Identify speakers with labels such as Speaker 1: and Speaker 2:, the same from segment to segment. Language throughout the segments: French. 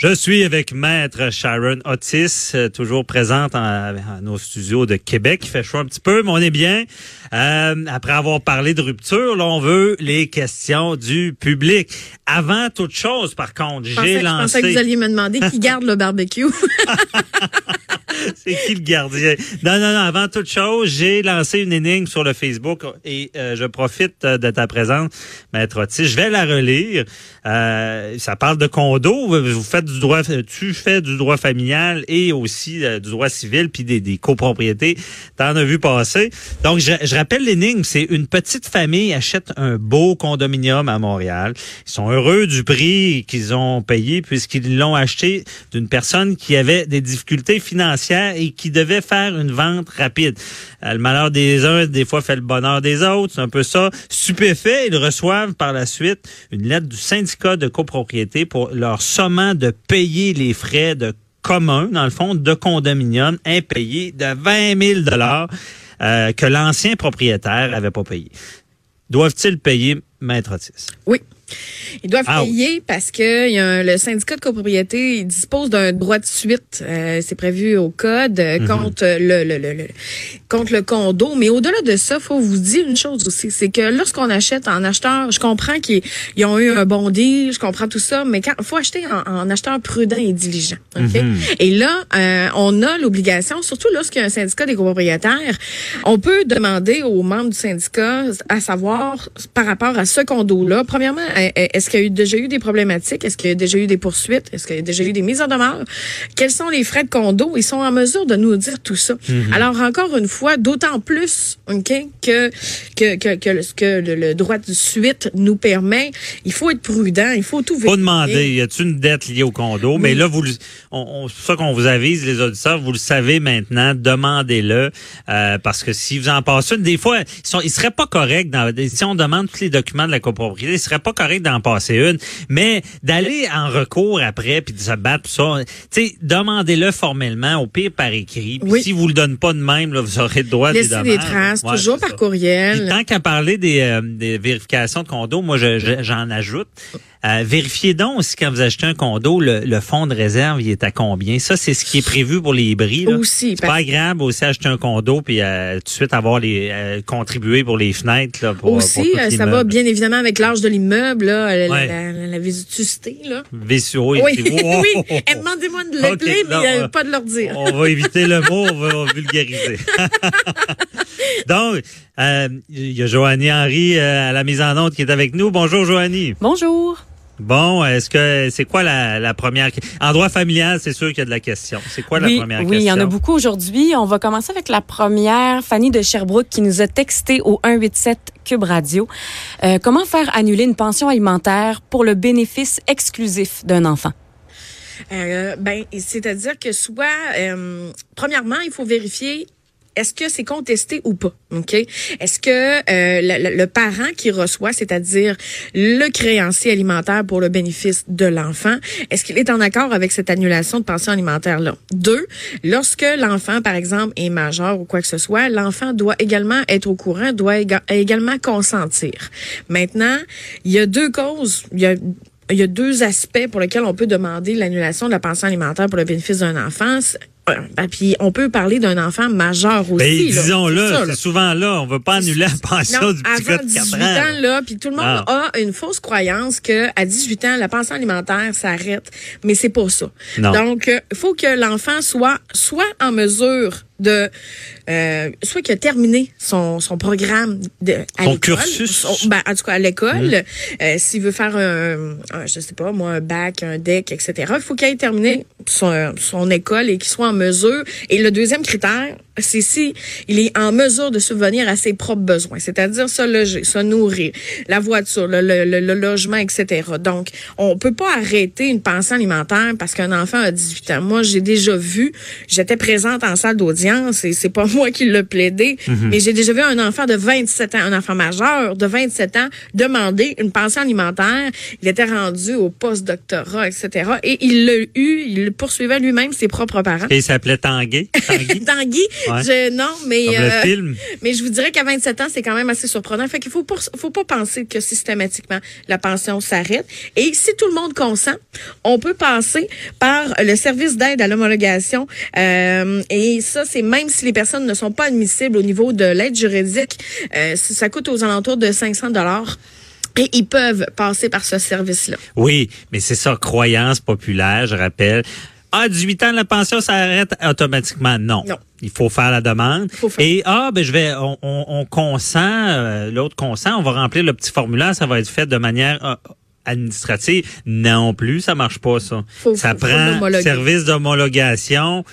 Speaker 1: Je suis avec Maître Sharon Otis, euh, toujours présente en, à nos studios de Québec. Il fait chaud un petit peu, mais on est bien. Euh, après avoir parlé de rupture, là, on veut les questions du public. Avant toute chose, par contre, j'ai lancé... Je
Speaker 2: pensais que vous alliez me demander qui garde le barbecue.
Speaker 1: C'est qui le gardien? Non, non, non. Avant toute chose, j'ai lancé une énigme sur le Facebook et euh, je profite euh, de ta présence, Maître Otis. Je vais la relire. Euh, ça parle de condo. Vous faites du droit, tu fais du droit familial et aussi du droit civil puis des, des copropriétés. T'en as vu passer. Donc, je, je rappelle l'énigme. C'est une petite famille achète un beau condominium à Montréal. Ils sont heureux du prix qu'ils ont payé puisqu'ils l'ont acheté d'une personne qui avait des difficultés financières et qui devait faire une vente rapide. Euh, le malheur des uns, des fois, fait le bonheur des autres. C'est un peu ça. Stupéfait, ils reçoivent par la suite une lettre du syndicat de copropriété pour leur sommant de payer les frais de commun, dans le fond, de condominium impayés de 20 000 dollars euh, que l'ancien propriétaire avait pas payé. Doivent-ils payer, Maître Otis?
Speaker 2: Oui. Ils doivent payer parce que y a le syndicat de copropriété il dispose d'un droit de suite. Euh, c'est prévu au code euh, mhm. contre le, le, le, contre le condo. Mais au-delà de ça, faut vous dire une chose aussi, c'est que lorsqu'on achète en acheteur, je comprends qu'ils ont eu un bon deal, je comprends tout ça, mais quand faut acheter en, acheteur prudent et diligent. Mhm. Et là, euh, on a l'obligation, surtout lorsqu'il y a un syndicat des copropriétaires, on peut demander aux membres du syndicat à savoir par rapport à ce condo-là, premièrement est-ce qu'il y a eu, déjà eu des problématiques? Est-ce qu'il y a déjà eu des poursuites? Est-ce qu'il y a déjà eu des mises en demeure? Quels sont les frais de condo? Ils sont en mesure de nous dire tout ça. Mhm. Alors, encore une fois, d'autant plus que, que, que, que, le, droit de suite nous permet, il faut être prudent, il faut tout vérifier.
Speaker 1: Faut demander, y a-t-il une dette liée au condo? Mais là, vous, on, c'est ça qu'on vous avise, les auditeurs, vous le savez maintenant, demandez-le, euh, parce que si vous en passez une, des fois, ils, sont, ils seraient pas corrects dans, si on demande tous les documents de la copropriété, ils seraient pas corrects d'en passer une, mais d'aller en recours après puis de se battre ça, tu sais, demandez-le formellement, au pire par écrit. Puis si vous le donnez pas de même, là, vous aurez le droit
Speaker 2: de des des traces, toujours par courriel.
Speaker 1: tant qu'à parler des, euh, des vérifications de condo, moi j'en ajoute. Euh, vérifiez donc si quand vous achetez un condo, le, le, fonds de réserve il est à combien. Ça, c'est ce qui est prévu pour les bris. Là.
Speaker 2: Aussi.
Speaker 1: C'est pas agréable aussi acheter un condo puis euh, tout de suite avoir les euh, contribuer pour les fenêtres. Là, pour,
Speaker 2: aussi, ça va bien évidemment avec l'âge de l'immeuble, là, la, la, la. Là.
Speaker 1: oui,
Speaker 2: oui. oui. Eh, demandez-moi de l'appeler, mais pas de leur dire.
Speaker 1: On va éviter le mot, on va, vulgariser. Donc, il y a Joanie Henry à la mise en onde qui est avec nous. Bonjour, Joanie.
Speaker 3: Bonjour.
Speaker 1: Bon, est-ce que c'est quoi la, la, première en droit familial, c'est sûr qu'il y a de la question. C'est quoi la première question
Speaker 3: Oui, il y en a beaucoup aujourd'hui. On va commencer avec la première, Fanny de Sherbrooke qui nous a texté au 187 Cube Radio. Euh, comment faire annuler une pension alimentaire pour le bénéfice exclusif d'un enfant?
Speaker 2: Euh, ben, c'est-à-dire que soit, euh, premièrement, il faut vérifier est-ce que c'est contesté ou pas? OK? Est-ce que euh, le, parent qui reçoit, c'est-à-dire le créancier alimentaire pour le bénéfice de l'enfant, est-ce qu'il est en accord avec cette annulation de pension alimentaire-là? Deux, lorsque l'enfant, par exemple, est majeur ou quoi que ce soit, l'enfant doit également être au courant, doit également consentir. Maintenant, il y a deux causes. Il y a il y a deux aspects pour lesquels on peut demander l'annulation de la pension alimentaire pour le bénéfice d'un enfant. Ben, puis on peut parler d'un enfant majeur ben, aussi.
Speaker 1: disons-le, c'est souvent là. On veut pas annuler la pension du petit gars de 4 ans.
Speaker 2: là, puis tout le monde ah. a une fausse croyance que à 18 ans, la pension alimentaire s'arrête. Mais c'est pas ça. Donc, il euh, faut que l'enfant soit soit en mesure de euh, soit qui a terminé son, son programme de à
Speaker 1: Son cursus?
Speaker 2: son- ben, en tout cas à l'école,
Speaker 1: Mmh.
Speaker 2: euh, s'il veut faire un, un, je sais pas moi un bac, un deck, etc. Il faut qu'il ait terminé son, son école et qu'il soit en mesure. Et le deuxième critère, c'est si il est en mesure de subvenir à ses propres besoins, c'est-à-dire se loger, se nourrir, la voiture, le, le, le- le logement, etc. Donc, on peut pas arrêter une pension alimentaire parce qu'un enfant a 18 ans. Moi, j'ai déjà vu, j'étais présente en salle d'audience et c'est pas moi qui l'ai plaidé, mais j'ai déjà vu un enfant de 27 ans, un enfant majeur de 27 ans demander une pension alimentaire. Il était rendu au post-doctorat, etc. Et il l'a eu, il poursuivait lui-même ses propres parents.
Speaker 1: Et il s'appelait. Tanguy.
Speaker 2: Tanguy,
Speaker 1: Ouais.
Speaker 2: je, non, mais
Speaker 1: Comme
Speaker 2: euh,
Speaker 1: le film.
Speaker 2: mais je vous dirais qu'à 27 ans, c'est quand même assez surprenant. Fait qu'il faut pas, faut pas penser que systématiquement la pension s'arrête. Et si tout le monde consent, on peut passer par le service d'aide à l'homologation. Euh, et ça, c'est même si les personnes ne sont pas admissibles au niveau de l'aide juridique, euh, ça coûte aux alentours de 500 dollars. Et ils peuvent passer par ce service-là.
Speaker 1: Oui, mais c'est ça, croyance populaire, je rappelle. Ah, 18 ans, la pension s'arrête automatiquement. Non.
Speaker 2: Non.
Speaker 1: Il faut faire la demande.
Speaker 2: Faut faire.
Speaker 1: Et ah, ben je vais, on, on, on consent, euh, l'autre consent, on va remplir le petit formulaire, ça va être fait de manière euh, administrative. Non plus, ça marche pas ça.
Speaker 2: Faut-
Speaker 1: ça
Speaker 2: faut- faut
Speaker 1: prend
Speaker 2: l'homologuer.
Speaker 1: service d'homologation,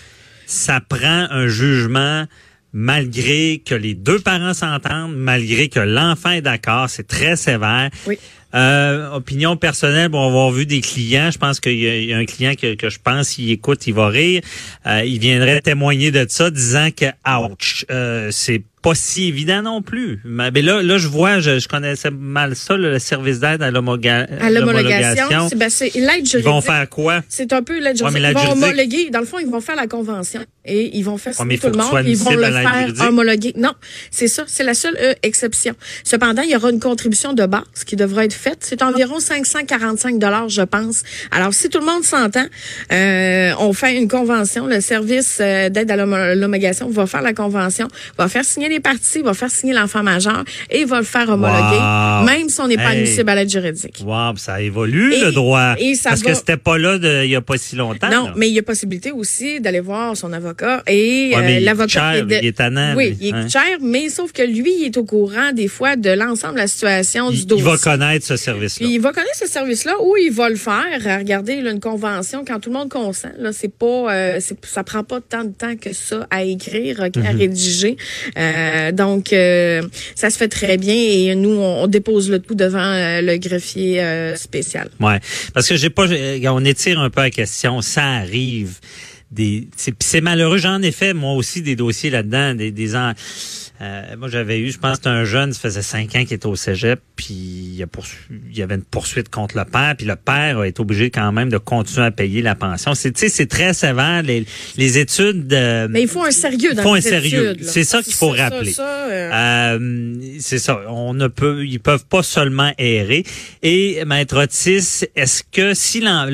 Speaker 1: ça prend un jugement malgré que les deux parents s'entendent, malgré que l'enfant est d'accord, c'est très sévère.
Speaker 2: Oui.
Speaker 1: Euh, opinion personnelle, bon, on va avoir vu des clients. Je pense qu'il y, a- il y a un client que, que je pense, s'il écoute, il va rire. Euh, il viendrait témoigner de ça, disant que, ouch, euh, c'est pas si évident non plus. Mais ben là, là, je vois, je, je connaissais mal ça, le service d'aide à
Speaker 2: l'homologation, ben, c'est l'aide
Speaker 1: Ils
Speaker 2: juridique.
Speaker 1: vont faire quoi?
Speaker 2: C'est un peu l'aide
Speaker 1: mais
Speaker 2: juridique. ils vont
Speaker 1: juridique-
Speaker 2: homologuer. Dans le fond, ils vont faire la convention et ils vont faire
Speaker 1: Ouais, mais
Speaker 2: tout le monde. Ils vont le faire
Speaker 1: juridique.
Speaker 2: homologuer. Non, c'est ça. C'est la seule euh, exception. Cependant, il y aura une contribution de base qui devra être faite. C'est environ 545 dollars, je pense. Alors, si tout le monde s'entend, euh, on fait une convention. Le service euh, d'aide à l'homo- l'homologation va faire la convention, va faire signer les parties, va faire signer l'enfant majeur et va le faire homologuer,
Speaker 1: Wow.
Speaker 2: même si on n'est pas
Speaker 1: Hey.
Speaker 2: admissible à l'aide juridique.
Speaker 1: Wow, ça évolue
Speaker 2: Et-
Speaker 1: le droit.
Speaker 2: et ça
Speaker 1: Parce
Speaker 2: va-
Speaker 1: que c'était pas là il y a pas si longtemps.
Speaker 2: Non,
Speaker 1: là.
Speaker 2: mais il y a possibilité aussi d'aller voir son avocat et
Speaker 1: Ouais, mais
Speaker 2: euh,
Speaker 1: il
Speaker 2: l'avocat est de-
Speaker 1: il est tannant,
Speaker 2: Oui, il est
Speaker 1: hein.
Speaker 2: cher, mais sauf que lui, il est au courant des fois de l'ensemble de la situation du
Speaker 1: il, il
Speaker 2: dossier.
Speaker 1: va connaître ce service-là.
Speaker 2: Il va connaître ce service-là ou il va le faire. Euh, Regardez, là, une convention, quand tout le monde consent, là, c'est pas, euh, ça prend pas tant de temps que ça à écrire, euh,
Speaker 1: Mhm.
Speaker 2: à rédiger. Euh, donc, euh, ça se fait très bien et nous, on, dépose le tout devant euh, le greffier euh, spécial.
Speaker 1: Ouais, parce que j'ai pas, on étire un peu la question. Ça arrive. Des, c'est, malheureux. J'en ai fait moi aussi des dossiers là-dedans, des, des en- euh, moi j'avais eu, je pense, un jeune, ça faisait cinq ans qui était au cégep, puis il, a poursu- il y avait une poursuite contre le père, puis le père a été obligé quand même de continuer à payer la pension. C'est, tu sais, c'est très sévère. Les, les études. de-
Speaker 2: Mais il faut un sérieux dans
Speaker 1: faut un sérieux. C'est ça qu'il faut rappeler.
Speaker 2: euh,
Speaker 1: Euh, c'est ça. On ne peut, ils peuvent pas seulement errer. Et maître Otis, est-ce que si là,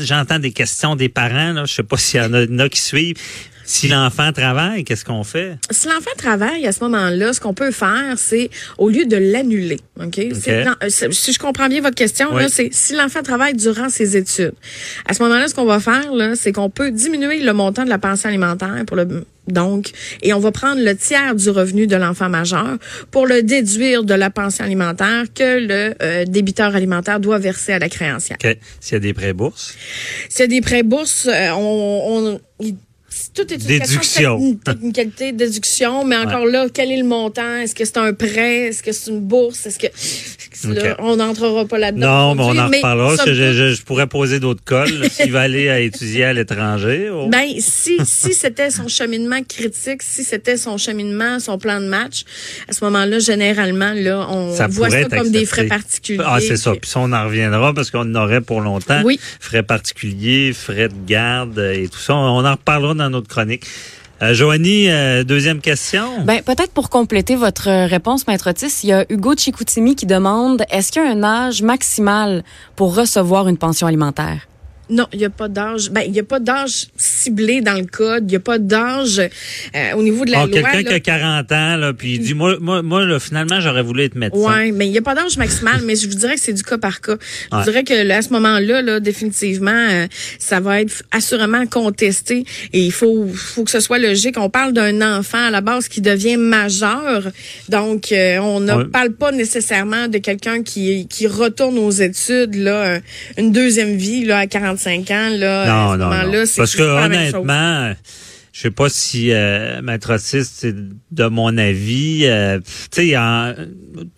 Speaker 1: j'entends des questions des parents, là, je sais pas s'il y en a, il y en a qui suivent. Si l'enfant travaille, qu'est-ce qu'on fait?
Speaker 2: Si l'enfant travaille à ce moment-là, ce qu'on peut faire, c'est au lieu de l'annuler, ok? Non, euh, si je comprends bien votre question,
Speaker 1: Oui.
Speaker 2: c'est si l'enfant travaille durant ses études. À ce moment-là, ce qu'on va faire, c'est qu'on peut diminuer le montant de la pension alimentaire pour le donc, et on va prendre le tiers du revenu de l'enfant majeur pour le déduire de la pension alimentaire que le euh, débiteur alimentaire doit verser à la créancière.
Speaker 1: Que- S'il y a des prêts bourses,
Speaker 2: S'il y a des prêts bourses, euh, on, on il- tout est une
Speaker 1: Déduction.
Speaker 2: question de technicalité, déduction, mais encore là, quel est le montant? Est-ce que c'est un prêt? Est-ce que c'est une bourse? Est-ce que là, on n'entrera pas là-dedans?
Speaker 1: non, mais on en reparlera. parce que je,
Speaker 2: toute,
Speaker 1: je- je pourrais poser d'autres cols s'il va aller à étudier à l'étranger. oh.
Speaker 2: Ben, si, si c'était son cheminement critique, si c'était son cheminement, son plan de match, à ce moment-là, généralement, là, on
Speaker 1: Ça
Speaker 2: voit ça comme des frais particuliers.
Speaker 1: Ah, c'est ça. Puis ça, on en reviendra parce qu'on en aurait pour longtemps.
Speaker 2: Oui.
Speaker 1: Frais particuliers, frais de garde euh, et tout ça. On en reparlera dans notre chronique. Euh, Joanie, euh, deuxième question.
Speaker 3: Ben, peut-être pour compléter votre euh, réponse, Maître Otis, il y a Hugo Chicoutimi qui demande est-ce qu'il y a un âge maximal pour recevoir une pension alimentaire?
Speaker 2: Non, il n'y a pas d'âge. Ben, il n'y a pas d'âge ciblé dans le code. Il n'y a pas d'âge euh, au niveau de la
Speaker 1: Ah,
Speaker 2: loi.
Speaker 1: Quelqu'un qui a 40 ans, là, puis il dit, moi, moi, moi là, finalement, j'aurais voulu être médecin.
Speaker 2: Oui, mais il n'y a pas d'âge maximal, mais je vous dirais que c'est du cas par cas. Je
Speaker 1: Ouais.
Speaker 2: dirais que là, à ce moment-là, là, définitivement, euh, ça va être assurément contesté et il faut, faut que ce soit logique. On parle d'un enfant à la base qui devient majeur, donc euh, on ne
Speaker 1: Ouais.
Speaker 2: parle pas nécessairement de quelqu'un qui, qui retourne aux études, là, une deuxième vie là, à 45 ans. Là, à
Speaker 1: Non,
Speaker 2: ce
Speaker 1: non,
Speaker 2: moment-là, c'est
Speaker 1: Parce que honnêtement, je sais pas si euh, Maître Otis, c'est de mon avis, euh, tu sais,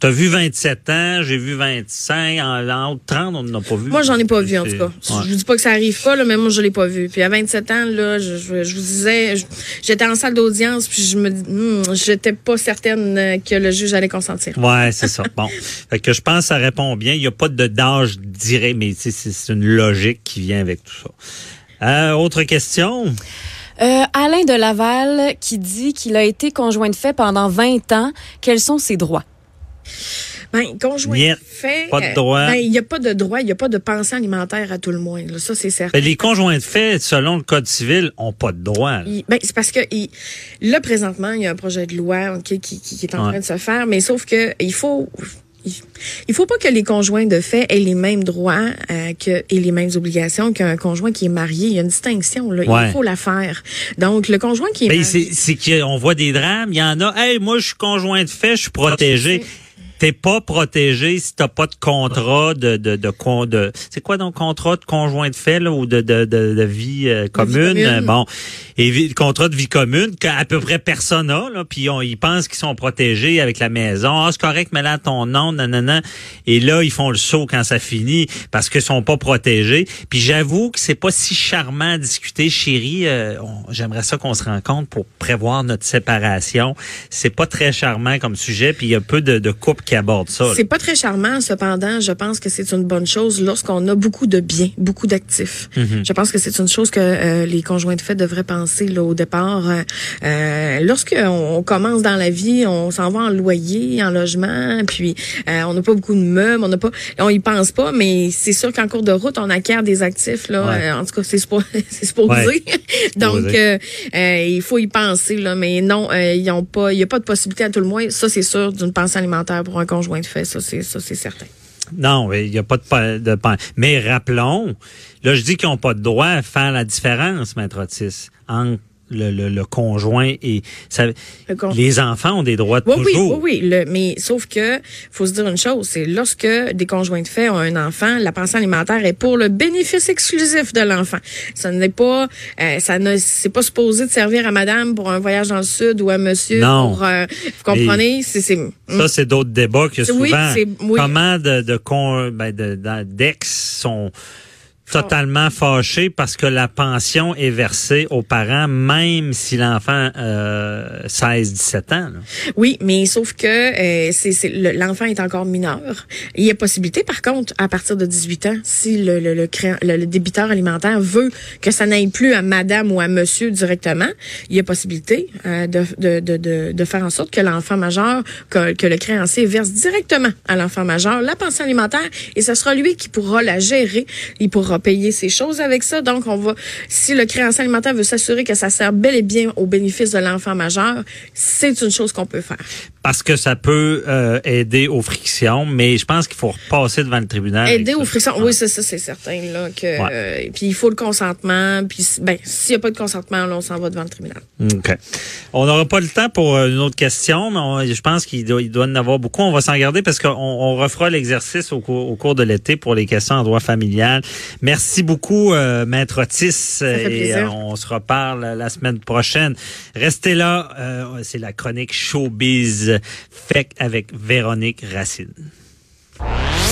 Speaker 1: t'as vu 27 ans, j'ai vu 25, en, en haut de 30, on n'en a pas vu.
Speaker 2: Moi, j'en ai pas vu, en tout cas.
Speaker 1: ouais.
Speaker 2: Je vous dis pas que ça arrive pas, là, mais moi, je l'ai pas vu. Puis à 27 ans, là, je, je, je vous disais, j'étais en salle d'audience, puis je me dis, hmm, j'étais pas certaine euh, que le juge allait consentir.
Speaker 1: Ouais, c'est ça. Bon. Fait que je pense que ça répond bien. Il n'y a pas de d'âge direct, mais c'est une logique qui vient avec tout ça. Euh, autre question?
Speaker 3: Euh, Alain de Laval qui dit qu'il a été conjoint de fait pendant 20 ans. Quels sont ses droits?
Speaker 2: Ben, conjoint
Speaker 1: Niet.
Speaker 2: fait.
Speaker 1: Pas de
Speaker 2: euh,
Speaker 1: droit.
Speaker 2: ben, il n'y a pas de droit, il n'y a pas de pensée alimentaire à tout le moins. là. Ça, c'est certain.
Speaker 1: Ben, les conjoints de fait, selon le Code civil, ont pas de droit.
Speaker 2: ben, c'est parce que il, là, présentement, il y a un projet de loi ok, qui, qui, qui est en
Speaker 1: Ouais.
Speaker 2: train de se faire, mais sauf que il faut. Il, faut pas que les conjoints de fait aient les mêmes droits euh, que, et les mêmes obligations qu'un conjoint qui est marié. Il y a une distinction. Là.
Speaker 1: Ouais.
Speaker 2: Il faut la faire. Donc, le conjoint qui est
Speaker 1: Ben,
Speaker 2: marié...
Speaker 1: c'est c'est qu'on voit des drames. Il y en a. Hey, moi, je suis conjoint de fait, je suis protégé. T'es pas protégé si t'as pas de contrat de de de, con- de c'est quoi donc contrat de conjoint de fait là, ou de de de, de vie euh, commune? Euh, Bon, et vi- contrat de vie commune qu'à peu près personne a là, puis on, ils pensent qu'ils sont protégés avec la maison. Ah, c'est correct, mais là ton nom, nanana. Et là ils font le saut quand ça finit parce qu'ils sont pas protégés. Puis j'avoue que c'est pas si charmant à discuter, chérie. euh, on- J'aimerais ça qu'on se rencontre pour prévoir notre séparation. C'est pas très charmant comme sujet, puis il y a peu de, de couples qui abordent ça.
Speaker 2: C'est pas très charmant, cependant, je pense que c'est une bonne chose lorsqu'on a beaucoup de biens, beaucoup d'actifs.
Speaker 1: Mhm.
Speaker 2: Je pense que c'est une chose que euh, les conjoints de fait devraient penser là, au départ. Euh, euh, Lorsqu'on on commence dans la vie, on s'en va en loyer, en logement, puis euh, on n'a pas beaucoup de meubles, on n'a pas, on y pense pas, mais c'est sûr qu'en cours de route, on acquiert des actifs. Là,
Speaker 1: Ouais.
Speaker 2: Euh, en tout cas, c'est supposé.
Speaker 1: Ouais.
Speaker 2: Donc, euh, euh, il faut y penser, là, mais non, euh, ils ont pas, il n'y a pas de possibilité à tout le moins. Ça, c'est sûr, d'une pensée alimentaire pour un conjoint de fait. Ça, c'est certain.
Speaker 1: Non, il n'y a pas de, de Mais rappelons, là, je dis qu'ils n'ont pas de droit à faire la différence, Maître Otis, entre le, le, le conjoint et ça,
Speaker 2: Le con-
Speaker 1: les enfants ont des droits
Speaker 2: Oui, oui,
Speaker 1: toujours.
Speaker 2: oui, oui. Le, mais sauf que faut se dire une chose, c'est lorsque des conjoints de fait ont un enfant, la pension alimentaire est pour le bénéfice exclusif de l'enfant. Ça n'est pas, euh, ça ne, c'est pas supposé de servir à madame pour un voyage dans le sud ou à monsieur
Speaker 1: Non.
Speaker 2: pour, euh, vous comprenez, c'est, c'est,
Speaker 1: Ça, c'est d'autres débats que
Speaker 2: Oui,
Speaker 1: souvent.
Speaker 2: c'est- oui.
Speaker 1: Comment de, de, con- ben, de- de- d'ex sont totalement fâchés parce que la pension est versée aux parents, même si l'enfant euh, 16-17 ans. là.
Speaker 2: Oui, mais sauf que euh, c'est, c'est- le- l'enfant est encore mineur. Il y a possibilité, par contre, à partir de 18 ans, si le, le, le, le- débiteur alimentaire veut que ça n'aille plus à madame ou à monsieur directement, il y a possibilité euh, de, de, de, de, faire en sorte que l'enfant majeur, que, que le créancier verse directement à l'enfant majeur la pension alimentaire et ce sera lui qui pourra la gérer. Il pourra payer ses choses avec ça. Donc, on va, si le créancier alimentaire veut s'assurer que ça sert bel et bien au bénéfice de l'enfant majeur, c'est une chose qu'on peut faire.
Speaker 1: Parce que ça peut euh, aider aux frictions, mais je pense qu'il faut repasser devant le tribunal.
Speaker 2: Aider aux frictions. Oui, c'est ça, c'est certain. Là, que,
Speaker 1: Ouais.
Speaker 2: euh, puis il faut le consentement. Puis ben, s'il n'y a pas de consentement, là, on s'en va devant le tribunal.
Speaker 1: OK. On n'aura pas le temps pour euh, une autre question, mais on- je pense qu'il doit, il doit en avoir beaucoup. On va s'en garder parce qu'on on refera l'exercice au, cours- au cours de l'été pour les questions en droit familial. Merci beaucoup, euh, Maître Otis. et euh, on se reparle la semaine prochaine. Restez là. euh, C'est la chronique Showbiz fait avec Véronique Racine.